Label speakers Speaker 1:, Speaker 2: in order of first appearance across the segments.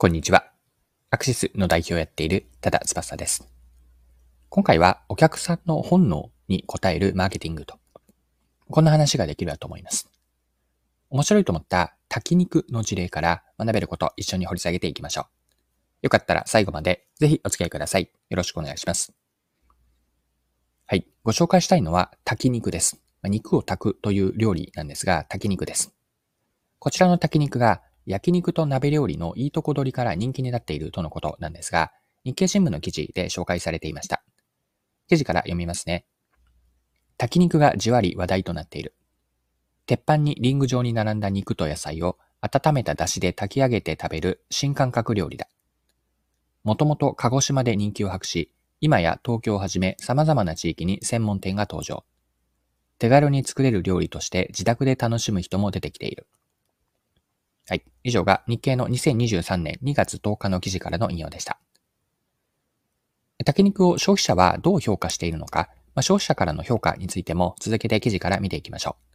Speaker 1: こんにちは。アクシスの代表をやっている多田翼です。今回はお客さんの本能に応えるマーケティングと、こんな話ができると思います。面白いと思った炊き肉の事例から学べること一緒に掘り下げていきましょう。よかったら最後までぜひお付き合いください。よろしくお願いします。はい。ご紹介したいのは炊き肉です。肉を炊くという料理なんですが、炊き肉です。こちらの炊き肉が焼肉と鍋料理のいいとこ取りから人気になっているとのことなんですが、日経新聞の記事で紹介されていました。記事から読みますね。炊き肉がじわり話題となっている。鉄板にリング状に並んだ肉と野菜を温めた出汁で炊き上げて食べる新感覚料理だ。もともと鹿児島で人気を博し、今や東京をはじめ様々な地域に専門店が登場。手軽に作れる料理として自宅で楽しむ人も出てきている。はい。以上が日経の2023年2月10日の記事からの引用でした。炊き肉を消費者はどう評価しているのか、まあ、消費者からの評価についても続けて記事から見ていきましょう。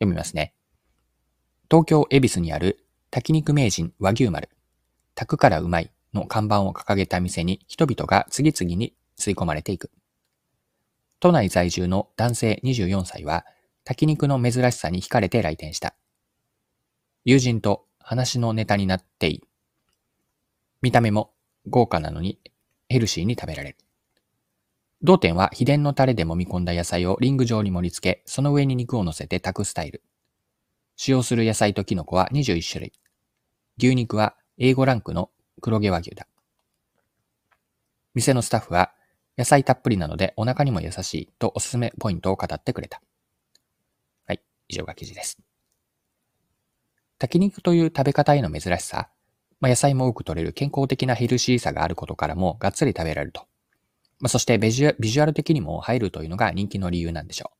Speaker 1: 読みますね。東京恵比寿にある炊肉名人和牛丸、炊くからうまいの看板を掲げた店に人々が次々に吸い込まれていく。都内在住の男性24歳は炊き肉の珍しさに惹かれて来店した。友人と話のネタになっていい。見た目も豪華なのにヘルシーに食べられる。同店は秘伝のタレで揉み込んだ野菜をリング状に盛り付け、その上に肉を乗せて炊くスタイル。使用する野菜とキノコは21種類。牛肉は A5 ランクの黒毛和牛だ。店のスタッフは野菜たっぷりなのでお腹にも優しいとおすすめポイントを語ってくれた。はい、以上が記事です。炊き肉という食べ方への珍しさ、まあ、野菜も多く取れる健康的なヘルシーさがあることからもがっつり食べられると。まあ、そしてビジュアル的にも入るというのが人気の理由なんでしょ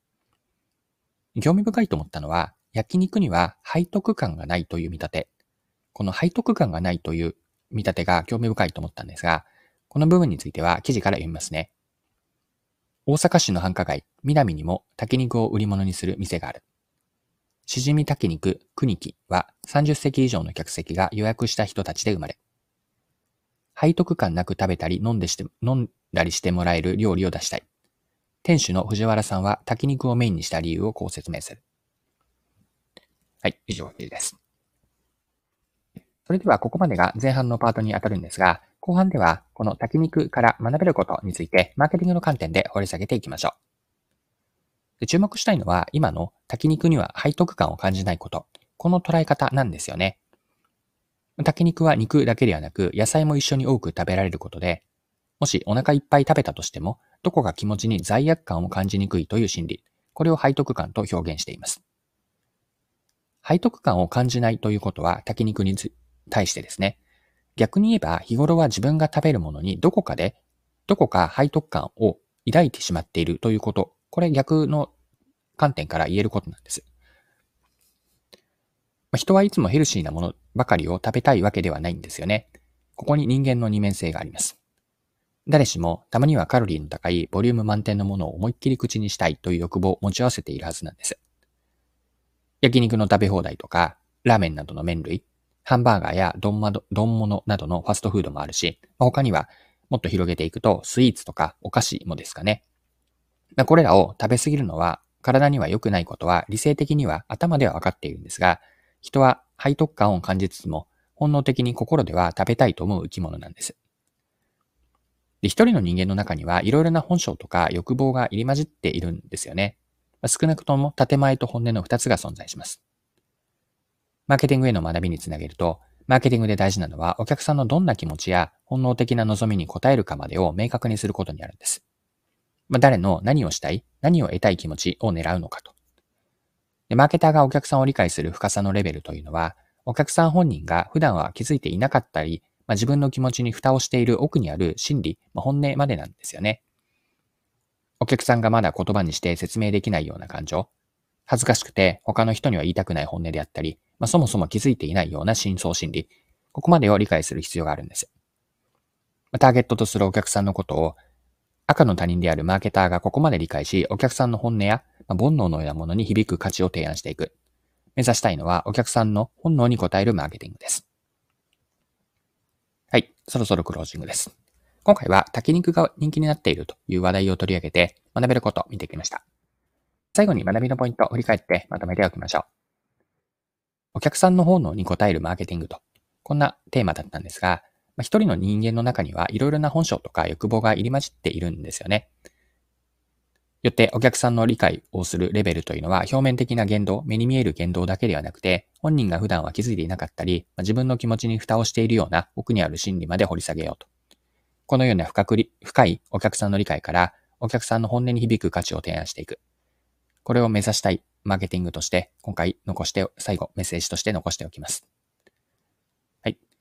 Speaker 1: う。興味深いと思ったのは、焼肉には背徳感がないという見立て。この背徳感がないという見立てが興味深いと思ったんですが、この部分については記事から読みますね。大阪市の繁華街、南にも炊き肉を売り物にする店がある。しじみ炊き肉、国木は30席以上の客席が予約した人たちで生まれ、背徳感なく食べたり飲んでして、飲んだりしてもらえる料理を出したい。店主の藤原さんは炊き肉をメインにした理由をこう説明する。はい、以上です。それではここまでが前半のパートに当たるんですが、後半ではこの炊き肉から学べることについてマーケティングの観点で掘り下げていきましょう。で注目したいのは、今の炊き肉には背徳感を感じないこと。この捉え方なんですよね。炊き肉は肉だけではなく、野菜も一緒に多く食べられることで、もしお腹いっぱい食べたとしても、どこか気持ちに罪悪感を感じにくいという心理。これを背徳感と表現しています。背徳感を感じないということは、炊き肉に対してですね。逆に言えば、日頃は自分が食べるものにどこかで、どこか背徳感を抱いてしまっているということこれ逆の観点から言えることなんです。ま、人はいつもヘルシーなものばかりを食べたいわけではないんですよね。ここに人間の二面性があります。誰しもたまにはカロリーの高いボリューム満点のものを思いっきり口にしたいという欲望を持ち合わせているはずなんです。焼肉の食べ放題とか、ラーメンなどの麺類、ハンバーガーや丼物などのファストフードもあるし、他にはもっと広げていくとスイーツとかお菓子もですかね。これらを食べ過ぎるのは体には良くないことは理性的には頭では分かっているんですが、人は背徳感を感じつつも本能的に心では食べたいと思う生き物なんです。で一人の人間の中にはいろいろな本性とか欲望が入り混じっているんですよね。少なくとも建前と本音の二つが存在します。マーケティングへの学びにつなげると、マーケティングで大事なのはお客さんのどんな気持ちや本能的な望みに応えるかまでを明確にすることにあるんです。まあ、誰の何をしたい、何を得たい気持ちを狙うのかと。で、マーケターがお客さんを理解する深さのレベルというのは、お客さん本人が普段は気づいていなかったり、まあ、自分の気持ちに蓋をしている奥にある心理、まあ、本音までなんですよね。お客さんがまだ言葉にして説明できないような感情、恥ずかしくて他の人には言いたくない本音であったり、まあ、そもそも気づいていないような深層心理、ここまでを理解する必要があるんです。ターゲットとするお客さんのことを赤の他人であるマーケターがここまで理解し、お客さんの本音や、まあ、煩悩のようなものに響く価値を提案していく。目指したいのはお客さんの本能に応えるマーケティングです。はい、そろそろクロージングです。今回は炊き肉が人気になっているという話題を取り上げて学べることを見てきました。最後に学びのポイントを振り返ってまとめておきましょう。お客さんの本能に応えるマーケティングと、こんなテーマだったんですが、まあ、一人の人間の中にはいろいろな本性とか欲望が入り混じっているんですよね。よってお客さんの理解をするレベルというのは表面的な言動、目に見える言動だけではなくて、本人が普段は気づいていなかったり、自分の気持ちに蓋をしているような奥にある心理まで掘り下げようと。このような深く深いお客さんの理解から、お客さんの本音に響く価値を提案していく。これを目指したいマーケティングとして、今回残して、最後メッセージとして残しておきます。